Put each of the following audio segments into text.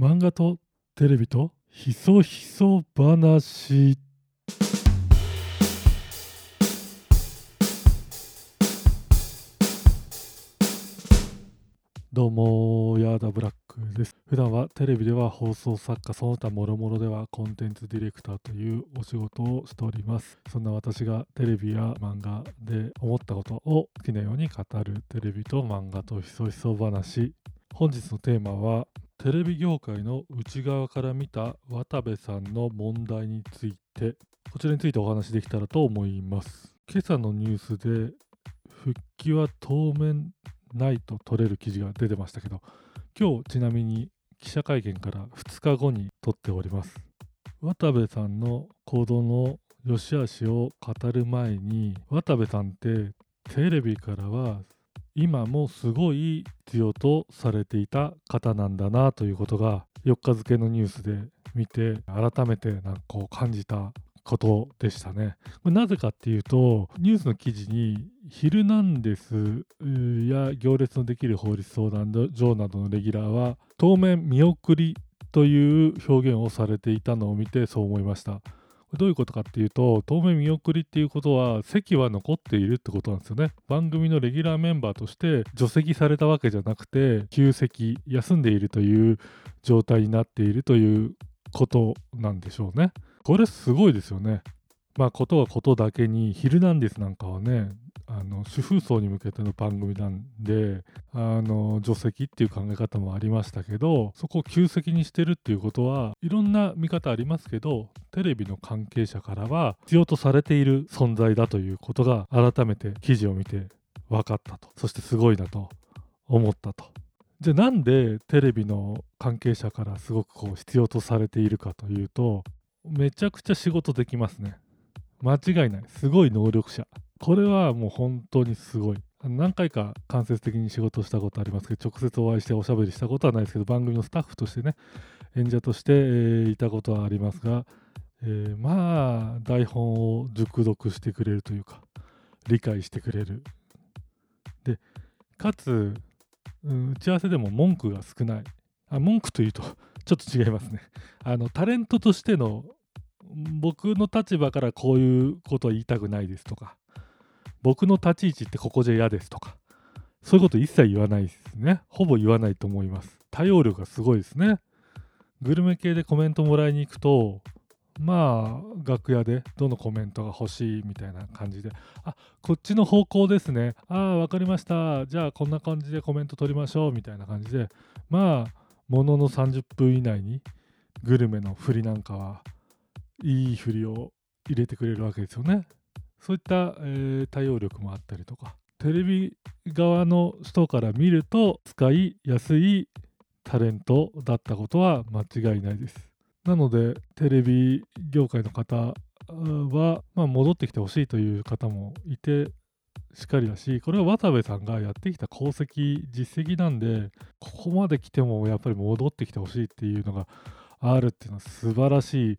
漫画とテレビとひそひそ話。どうもヤーダブラックです。普段はテレビでは放送作家その他もろもろではコンテンツディレクターというお仕事をしております。そんな私がテレビや漫画で思ったことを好きなように語るテレビと漫画とひそひそ話。本日のテーマはテレビ業界の内側から見た渡部さんの問題についてこちらについてお話できたらと思います。今朝のニュースで復帰は当面ないと取れる記事が出てましたけど今日ちなみに記者会見から2日後に撮っております。渡部さんの行動の良し悪しを語る前に渡部さんってテレビからは今もすごい必要とされていた方なんだなということが4日付のニュースで見て改めてなんかこう感じたことでしたね。これなぜかっていうとニュースの記事に「ヒルナンデス」や「行列のできる法律相談所」などのレギュラーは当面見送りという表現をされていたのを見てそう思いました。どういうことかっていうと、当面見送りっていうことは、席は残っているってことなんですよね。番組のレギュラーメンバーとして除籍されたわけじゃなくて、休席、休んでいるという状態になっているということなんでしょうね。これすごいですよね。まあ、ことはことだけに、ヒルナンデスなんかはね、あの主婦層に向けての番組なんであの除籍っていう考え方もありましたけどそこを休席にしてるっていうことはいろんな見方ありますけどテレビの関係者からは必要とされている存在だということが改めて記事を見て分かったとそしてすごいなと思ったと。じゃあなんでテレビの関係者からすごくこう必要とされているかというとめちゃくちゃ仕事できますね。間違いない。すごい能力者。これはもう本当にすごい。何回か間接的に仕事したことありますけど、直接お会いしておしゃべりしたことはないですけど、番組のスタッフとしてね、演者として、えー、いたことはありますが、えー、まあ、台本を熟読してくれるというか、理解してくれる。で、かつ、うん、打ち合わせでも文句が少ない。あ文句というと、ちょっと違いますね。あの、タレントとしての僕の立場からこういうことは言いたくないですとか、僕の立ち位置ってここじゃ嫌ですとか、そういうこと一切言わないですね。ほぼ言わないと思います。対応力がすごいですね。グルメ系でコメントもらいに行くと、まあ、楽屋でどのコメントが欲しいみたいな感じで、あ、こっちの方向ですね。ああ、わかりました。じゃあこんな感じでコメント取りましょうみたいな感じで、まあ、ものの30分以内にグルメの振りなんかはいい振りを入れてくれるわけですよね。そういった、えー、対応力もあったりとかテレビ側の人から見ると使いやすいタレントだったことは間違いないです。なのでテレビ業界の方は、まあ、戻ってきてほしいという方もいてしっかりだしこれは渡部さんがやってきた功績実績なんでここまで来てもやっぱり戻ってきてほしいっていうのがあるっていうのは素晴らしい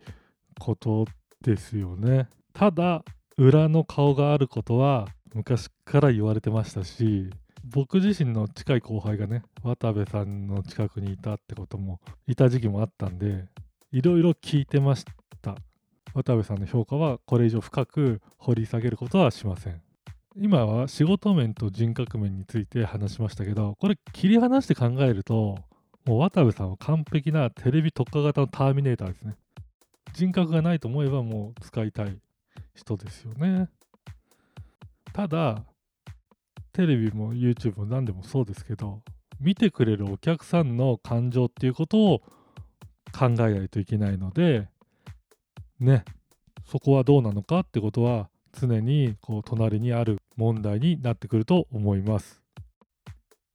ことですよね。ただ裏の顔があることは昔から言われてましたし僕自身の近い後輩がね渡部さんの近くにいたってこともいた時期もあったんでいろいろ聞いてました。渡部さんの評価はこれ以上深く掘り下げることはしません。今は仕事面と人格面について話しましたけどこれ切り離して考えるともう渡部さんは完璧なテレビ特化型のターミネーターですね。人格がないと思えばもう使いたい。人ですよね。ただ、テレビも YouTube も何でもそうですけど、見てくれるお客さんの感情っていうことを考えないといけないので、ね、そこはどうなのかってことは常にこう隣にある問題になってくると思います。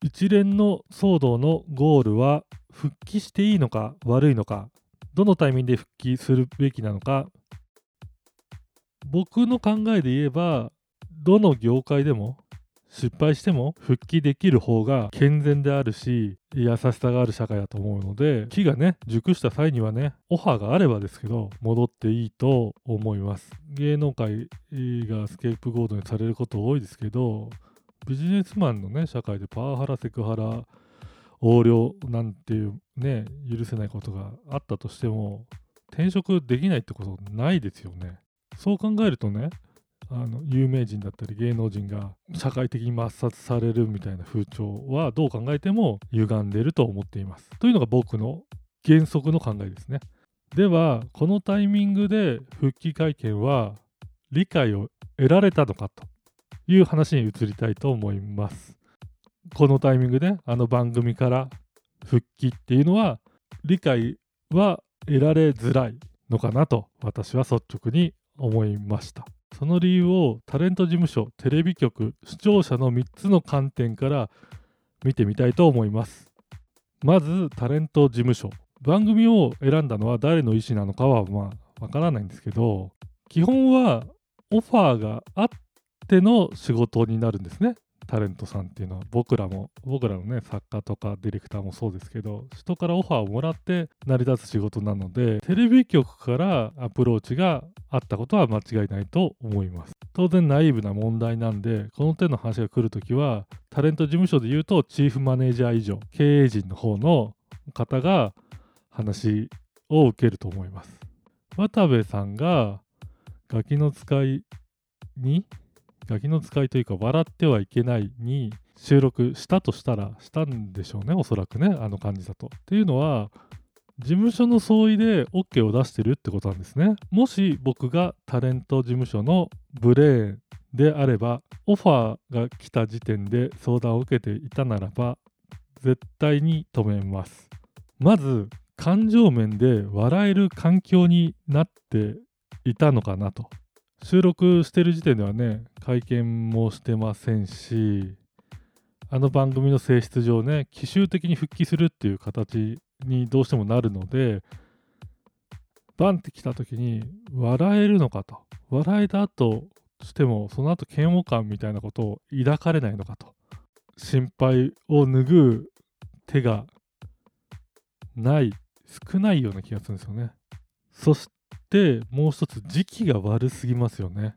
一連の騒動のゴールは復帰していいのか悪いのかどのタイミングで復帰するべきなのか僕の考えで言えばどの業界でも失敗しても復帰できる方が健全であるし優しさがある社会だと思うので木がね熟した際にはねオファーがあればですけど戻っていいと思います。芸能界がスケープゴードにされること多いですけどビジネスマンのね社会でパワハラセクハラ横領なんていうね許せないことがあったとしても転職できないってことないですよね。そう考えるとねあの有名人だったり芸能人が社会的に抹殺されるみたいな風潮はどう考えても歪んでると思っています。というのが僕の原則の考えですね。ではこのタイミングで復帰会見は理解を得られたのかという話に移りたいと思います。このタイミングであの番組から復帰っていうのは理解は得られづらいのかなと私は率直に思いました。その理由をタレント事務所テレビ局視聴者の3つの観点から見てみたいと思います。まずタレント事務所。番組を選んだのは誰の意思なのかはまあわからないんですけど基本はオファーがあっての仕事になるんですね。タレントさんっていうのは僕らも僕らのね作家とかディレクターもそうですけど人からオファーをもらって成り立つ仕事なのでテレビ局からアプローチがあったことは間違いないと思います。当然ナイーブな問題なんでこの手の話が来るときはタレント事務所で言うとチーフマネージャー以上経営陣の方の方が話を受けると思います。渡部さんがガキの使いにガキの使いというか笑ってはいけないに収録したとしたらしたんでしょうねおそらくねあの感じだと。っていうのは事務所の相違で OK を出してるってことなんですね。もし僕がタレント事務所のブレーンであればオファーが来た時点で相談を受けていたならば絶対に止めます。まず感情面で笑える環境になっていたのかなと収録してる時点ではね会見もしてませんしあの番組の性質上ね奇襲的に復帰するっていう形にどうしてもなるのでバンって来た時に笑えるのかと。笑えた後してもその後嫌悪感みたいなことを抱かれないのかと。心配を拭う手がない少ないような気がするんですよね。そしでもう一つ時期が悪すぎますよね。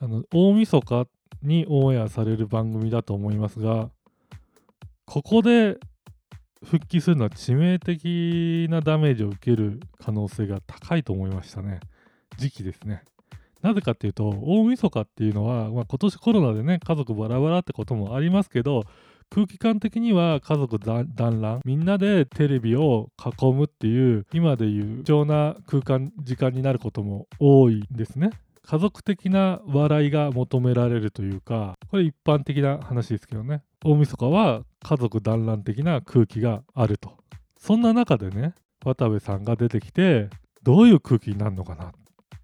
あの大晦日にオンエアされる番組だと思いますがここで復帰するのは致命的なダメージを受ける可能性が高いと思いましたね。時期ですね。なぜかっていうと大晦日っていうのは、まあ、今年コロナでね家族バラバラってこともありますけど空気感的には家族団らんみんなでテレビを囲むっていう今でいう貴重な空間時間になることも多いんですね。家族的な笑いが求められるというかこれ一般的な話ですけどね。大晦日は家族団らん的な空気があると。そんな中でね渡部さんが出てきてどういう空気になるのかなっ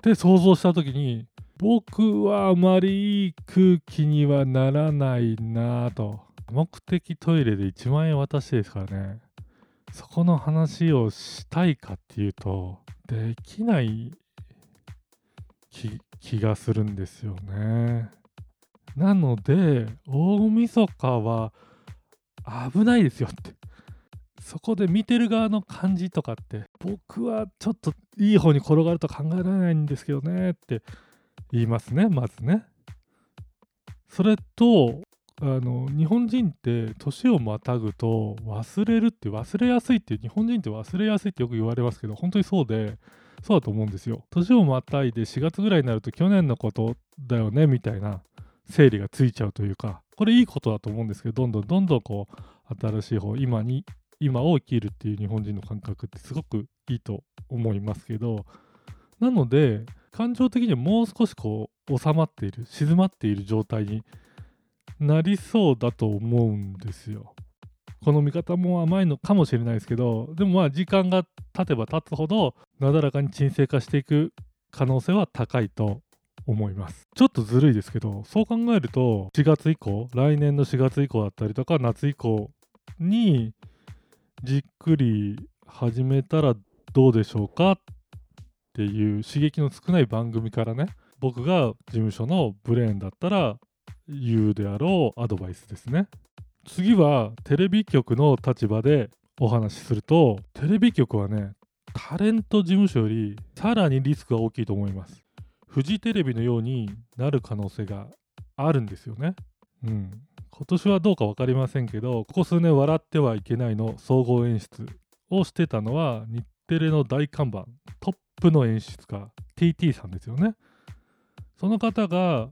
て想像した時に僕はあまりいい空気にはならないなぁと。目的トイレで1万円渡してですからね。そこの話をしたいかっていうとできない気がするんですよね。なので大晦日は危ないですよって。そこで見てる側の感じとかって僕はちょっといい方に転がると考えられないんですけどねって言いますねまずね。それとあの日本人って年をまたぐと忘れるって忘れやすいって日本人って忘れやすいってよく言われますけど本当にそうでそうだと思うんですよ。年をまたいで4月ぐらいになると去年のことだよねみたいな整理がついちゃうというかこれいいことだと思うんですけどどんどんどんどんこう新しい方今に今を生きるっていう日本人の感覚ってすごくいいと思いますけどなので感情的にはもう少しこう収まっている静まっている状態になりそうだと思うんですよ。この見方も甘いのかもしれないですけどでもまあ時間が経てば経つほどなだらかに沈静化していく可能性は高いと思いますちょっとずるいですけどそう考えると4月以降来年の4月以降だったりとか夏以降にじっくり始めたらどうでしょうか？っていう刺激の少ない番組からね僕が事務所のブレーンだったら言うであろうアドバイスですね。次はテレビ局の立場でお話しするとテレビ局はねタレント事務所よりさらにリスクが大きいと思います。フジテレビのようになる可能性があるんですよね。うん。今年はどうか分かりませんけどここ数年「笑ってはいけない」の総合演出をしてたのは日テレの大看板トップの演出家 TT さんですよね。その方が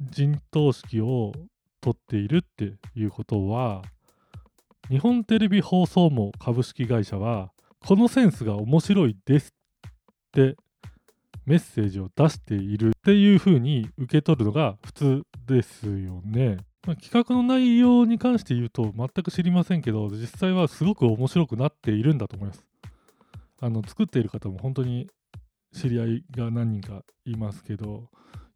陣頭指揮を取っているっていうことは日本テレビ放送網株式会社はこのセンスが面白いですってメッセージを出しているっていうふうに受け取るのが普通ですよね。まあ、企画の内容に関して言うと全く知りませんけど実際はすごく面白くなっているんだと思います。あの作っている方も本当に知り合いが何人かいますけど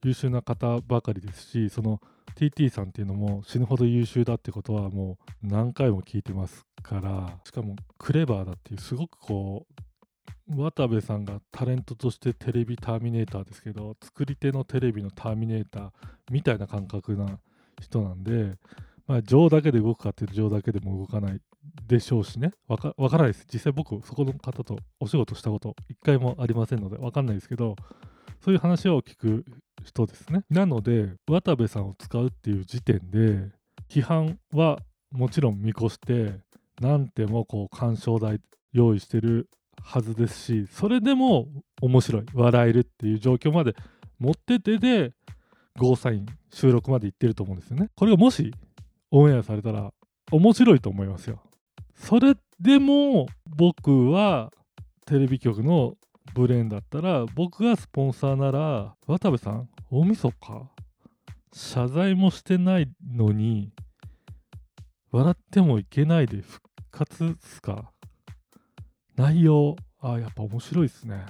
優秀な方ばかりですしその TT さんっていうのも死ぬほど優秀だってことはもう何回も聞いてますからしかもクレバーだっていうすごくこう渡部さんがタレントとしてテレビターミネーターですけど作り手のテレビのターミネーターみたいな感覚な人なんで、まあ、情だけで動くかっていうと情だけでも動かないでしょうしね。わかからないです。実際僕そこの方とお仕事したこと一回もありませんのでわかんないですけどそういう話を聞く人ですね。なので渡部さんを使うっていう時点で批判はもちろん見越して何てもこう干渉台用意してるはずですしそれでも面白い笑えるっていう状況まで持っててでゴーサイン収録まで行ってると思うんですよね。これがもしオンエアされたら面白いと思いますよ。それでも僕はテレビ局のブレーンだったら僕がスポンサーなら渡部さん大晦日謝罪もしてないのに笑ってもいけないで復活っすか？内容、あやっぱ面白いですね。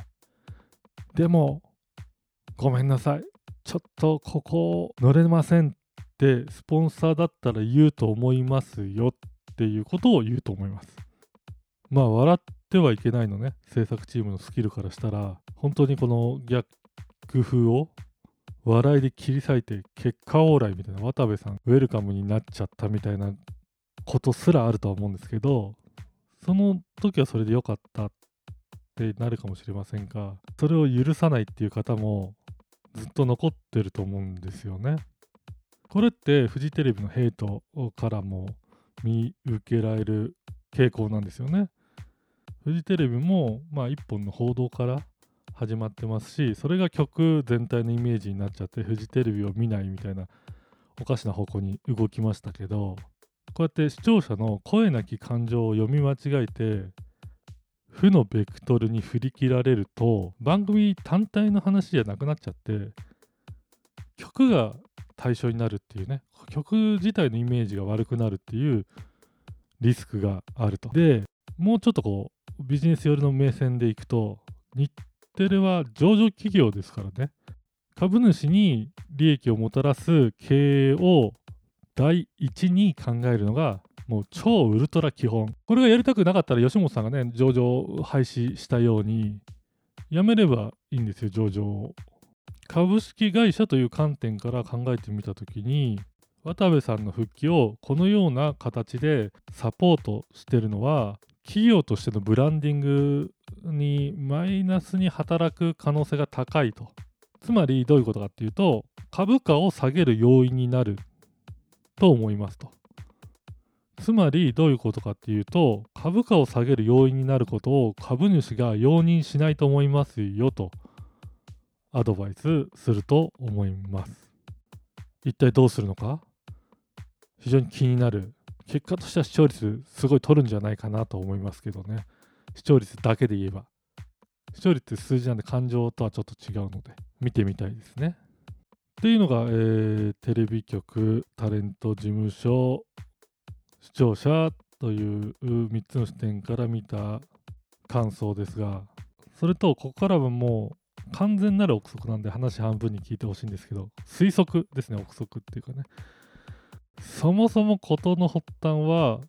でも、ごめんなさい。ちょっとここ乗れませんってスポンサーだったら言うと思いますよっていうことを言うと思います。まあ、笑ってはいけないのね、制作チームのスキルからしたら、本当にこの逆風を笑いで切り裂いて結果オーライみたいな渡部さんウェルカムになっちゃったみたいなことすらあるとは思うんですけどその時はそれで良かったってなるかもしれませんが、それを許さないっていう方もずっと残ってると思うんですよね。これってフジテレビのヘイトからも見受けられる傾向なんですよね。フジテレビも、まあ、一本の報道から始まってますし、それが曲全体のイメージになっちゃって、フジテレビを見ないみたいなおかしな方向に動きましたけど、こうやって視聴者の声なき感情を読み間違えて負のベクトルに振り切られると番組単体の話じゃなくなっちゃって曲が対象になるっていうね曲自体のイメージが悪くなるっていうリスクがあると。でもうちょっとこうビジネス寄りの目線でいくと日テレは上場企業ですからね。株主に利益をもたらす経営を第一に考えるのがもう超ウルトラ基本。これがやりたくなかったら吉本さんがね上場廃止したようにやめればいいんですよ上場を。株式会社という観点から考えてみた時に渡部さんの復帰をこのような形でサポートしてるのは企業としてのブランディングにマイナスに働く可能性が高いとつまりどういうことかっていうと株価を下げる要因になると思いますと。つまりどういうことかっていうと株価を下げる要因になることを株主が容認しないと思いますよとアドバイスすると思います。一体どうするのか？非常に気になる。結果としては視聴率すごい取るんじゃないかなと思いますけどね。視聴率だけで言えば。視聴率って数字なんで感情とはちょっと違うので見てみたいですね。っていうのが、えー、テレビ局、タレント事務所、視聴者という3つの視点から見た感想ですが、それと、ここからはもう完全なる憶測なんで話半分に聞いてほしいんですけど、推測ですね、憶測っていうかね。そもそも事の発端は、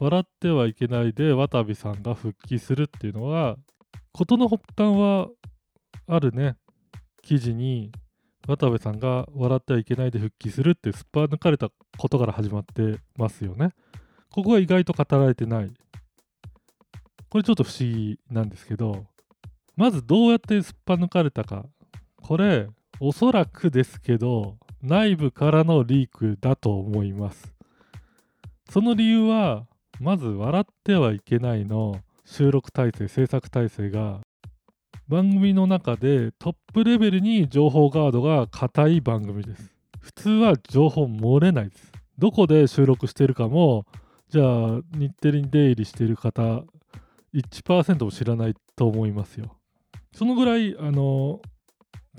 笑ってはいけないで渡部さんが復帰するっていうのは、事の発端はあるね、記事に渡部さんが笑ってはいけないで復帰するってすっぱ抜かれたことから始まってますよね。ここが意外と語られてない。これちょっと不思議なんですけど、まずどうやってすっぱ抜かれたか。これ、おそらくですけど、内部からのリークだと思います。その理由はまず「笑ってはいけない」の。収録体制制作体制が。番組の中でトップレベルに情報ガードが硬い番組です。普通は情報漏れないです。どこで収録してるかもじゃあ日テレに出入りしている方1%も知らないと思いますよ。そのぐらいあの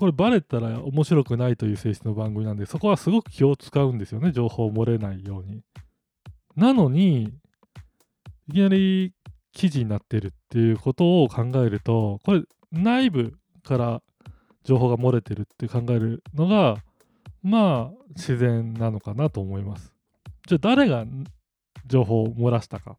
これバレたら面白くないという性質の番組なんでそこはすごく気を使うんですよね情報を漏れないように。なのにいきなり記事になってるっていうことを考えるとこれ内部から情報が漏れてるって考えるのがまあ自然なのかなと思います。じゃあ誰が情報を漏らしたかっ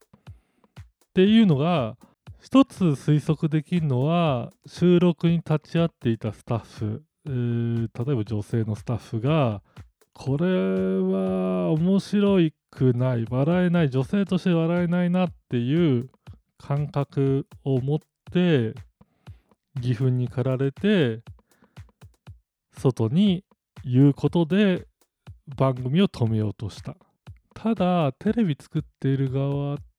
ていうのが一つ推測できるのは収録に立ち会っていたスタッフ、えー、例えば女性のスタッフがこれは面白くない笑えない女性として笑えないなっていう感覚を持って義憤に駆られて外に言うことで番組を止めようとした。ただテレビ作っている側って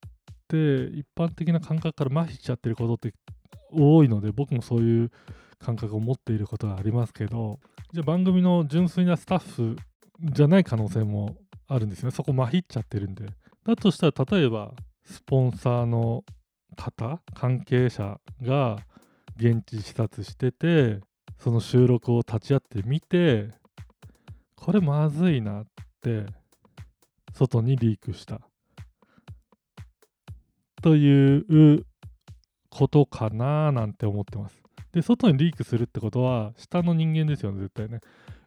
一般的な感覚から麻痺しちゃってることって多いので僕もそういう感覚を持っていることがありますけどじゃあ番組の純粋なスタッフじゃない可能性もあるんですね。そこ麻痺っちゃってるんで。だとしたら例えばスポンサーの方関係者が現地視察しててその収録を立ち会ってみてこれまずいなって外にリークした。ということかななんて思ってますで外にリークするってことは下の人間ですよね絶対ね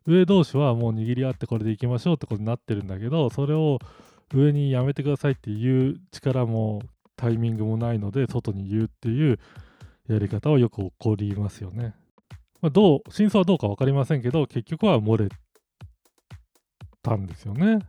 上同士はもう握り合ってこれでいきましょうってことになってるんだけどそれを上にやめてくださいっていう力もタイミングもないので外に言うっていうやり方はよく起こりますよね。まあ、どう真相はどうか分かりませんけど結局は漏れたんですよね。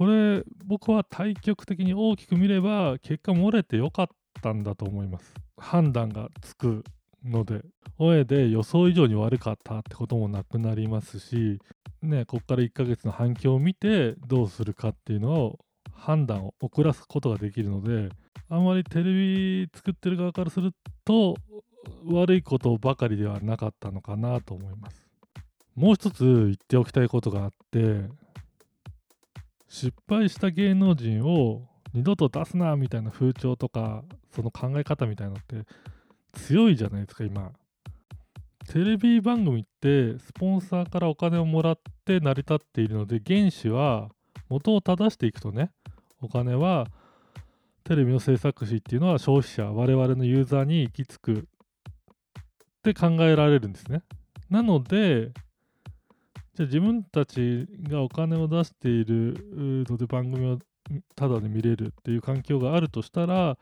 これ僕は対極的に大きく見れば結果漏れてよかったんだと思います。判断がつくので、親で予想以上に悪かったってこともなくなりますし、ね、ここから1ヶ月の反響を見てどうするかっていうのを判断を遅らすことができるので、あまりテレビ作ってる側からすると悪いことばかりではなかったのかなと思います。もう一つ言っておきたいことがあって、失敗した芸能人を二度と出すなみたいな風潮とか、その考え方みたいなのって強いじゃないですか、今。テレビ番組ってスポンサーからお金をもらって成り立っているので、原資は元を正していくとね、お金はテレビの制作費っていうのは消費者我々のユーザーに行き着くって考えられるんですねなのでじゃあ自分たちがお金を出しているので番組をただで見れるっていう環境があるとしたら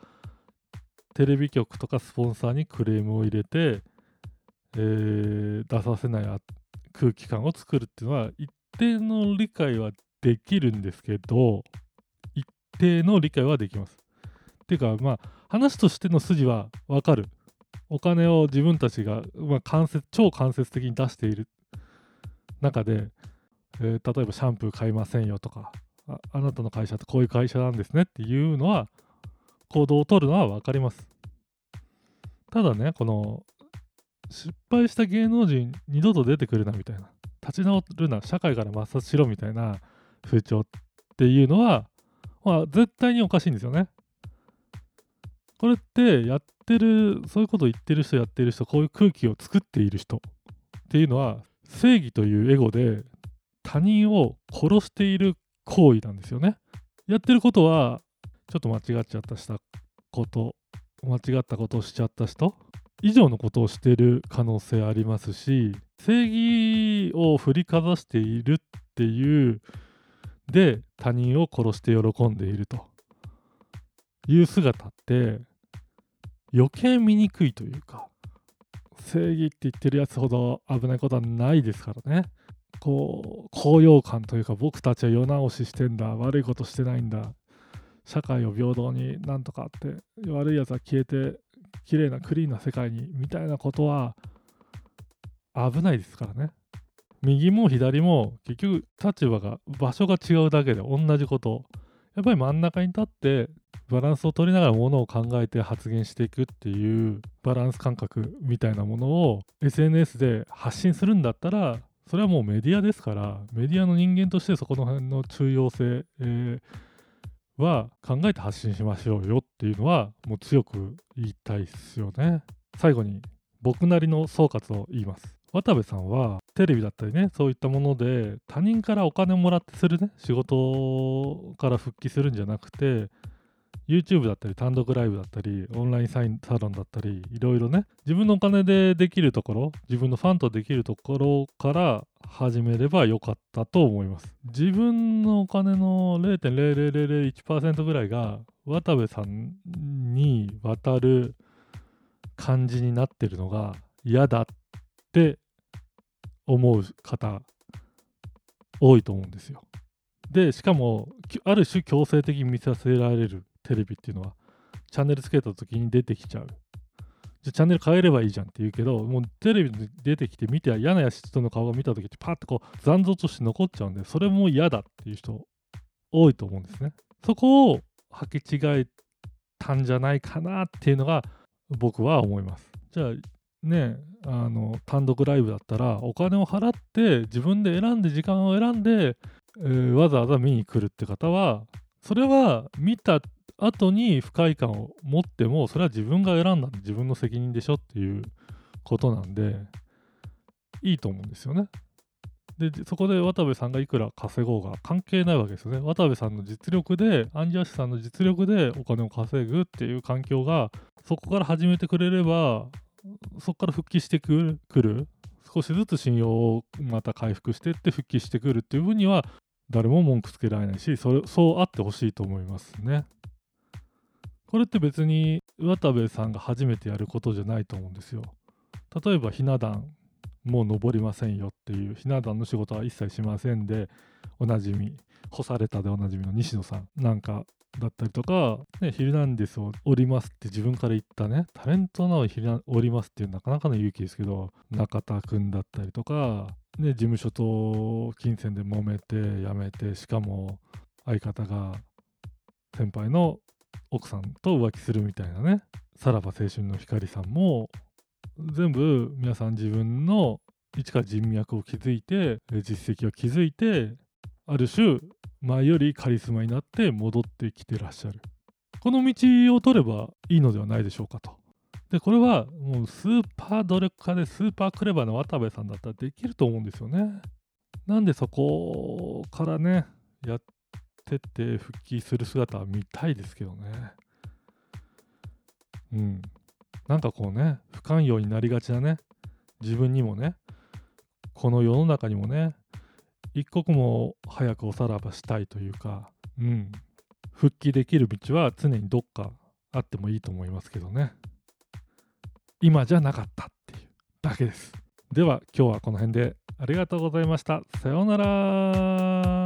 テレビ局とかスポンサーにクレームを入れて、えー、出させない空気感を作るっていうのは一定の理解はできるんですけど一定の理解はできます。っていうかまあ話としての筋はわかる。お金を自分たちが、まあ、間接超間接的に出している。中で、えー、例えばシャンプー買いませんよとかああなたの会社ってこういう会社なんですねっていうのは行動を取るのは分かります。ただねこの失敗した芸能人二度と出てくるなみたいな立ち直るな社会から抹殺しろみたいな風潮っていうのは、まあ、絶対におかしいんですよね。これってやってるそういうことを言ってる人やってる人こういう空気を作っている人っていうのは正義というエゴで他人を殺している行為なんですよね。やってることはちょっと間違っちゃったしたこと間違ったことをしちゃった人以上のことをしている可能性ありますし正義を振りかざしているっていうで他人を殺して喜んでいるという姿って余計見くいというか正義って言ってるやつほど危ないことはないですからね。こう高揚感というか僕たちは世直ししてんだ。悪いことしてないんだ。社会を平等になんとかって悪いやつは消えて綺麗なクリーンな世界にみたいなことは危ないですからね。右も左も結局立場が場所が違うだけで同じことやっぱり真ん中に立ってバランスを取りながらものを考えて発言していくっていうバランス感覚みたいなものを SNS で発信するんだったらそれはもうメディアですからメディアの人間としてそこの辺の重要性、えー、は考えて発信しましょうよっていうのはもう強く言いたいですよね。最後に僕なりの総括を言います。渡部さんはテレビだったりねそういったもので他人からお金をもらってするね仕事から復帰するんじゃなくて YouTube だったり単独ライブだったりオンラインサインサロンだったりいろいろね自分のお金でできるところ自分のファンとできるところから始めればよかったと思います。自分のお金の0.00001%ぐらいが渡部さんに渡る感じになってるのが嫌だって思う方多いと思うんですよ。でしかもある種強制的に見させられるテレビっていうのはチャンネルつけた時に出てきちゃう。じゃチャンネル変えればいいじゃんって言うけどもうテレビに出てきて見て嫌な人の顔が見た時ってパッとこう残像として残っちゃうんでそれも嫌だっていう人多いと思うんですね。そこを履き違えたんじゃないかなっていうのが僕は思います。じゃあねあの単独ライブだったらお金を払って自分で選んで時間を選んで、えー、わざわざ見に来るって方はそれは見た後に不快感を持ってもそれは自分が選んだ自分の責任でしょっていうことなんでいいと思うんですよね。でそこで渡部さんがいくら稼ごうが関係ないわけですよね。渡部さんの実力でアンジャッシュさんの実力でお金を稼ぐっていう環境がそこから始めてくれればそこから復帰してくる少しずつ信用をまた回復していって復帰してくるっていう分には誰も文句つけられないしそれそうあってほしいと思いますね。これって別に渡部さんが初めてやることじゃないと思うんですよ。例えばひな壇もう登りませんよっていうひな壇の仕事は一切しませんでおなじみ干されたでおなじみの西野さんなんかだったりとか、ね、ヒルナンデスを降りますって自分から言ったね、タレントなのにヒルナン降りますっていうなかなかの勇気ですけど、中田くんだったりとか、ね、事務所と金銭で揉めて辞めて、しかも相方が先輩の奥さんと浮気するみたいなね、さらば青春の光さんも、全部皆さん自分の一から人脈を築いて、実績を築いて、ある種前よりカリスマになって戻ってきてらっしゃる。この道を取ればいいのではないでしょうかと。で、これはもうスーパー努力家でスーパークレバーな渡部さんだったらできると思うんですよね。なんでそこからね、やってって復帰する姿は見たいですけどね。うん。なんかこうね、不寛容になりがちなね、自分にもね、この世の中にもね、一刻も早くおさらばしたいというか、うん、復帰できる道は常にどっかあってもいいと思いますけどね。今じゃなかったっていうだけです。では今日はこの辺でありがとうございました。さようなら。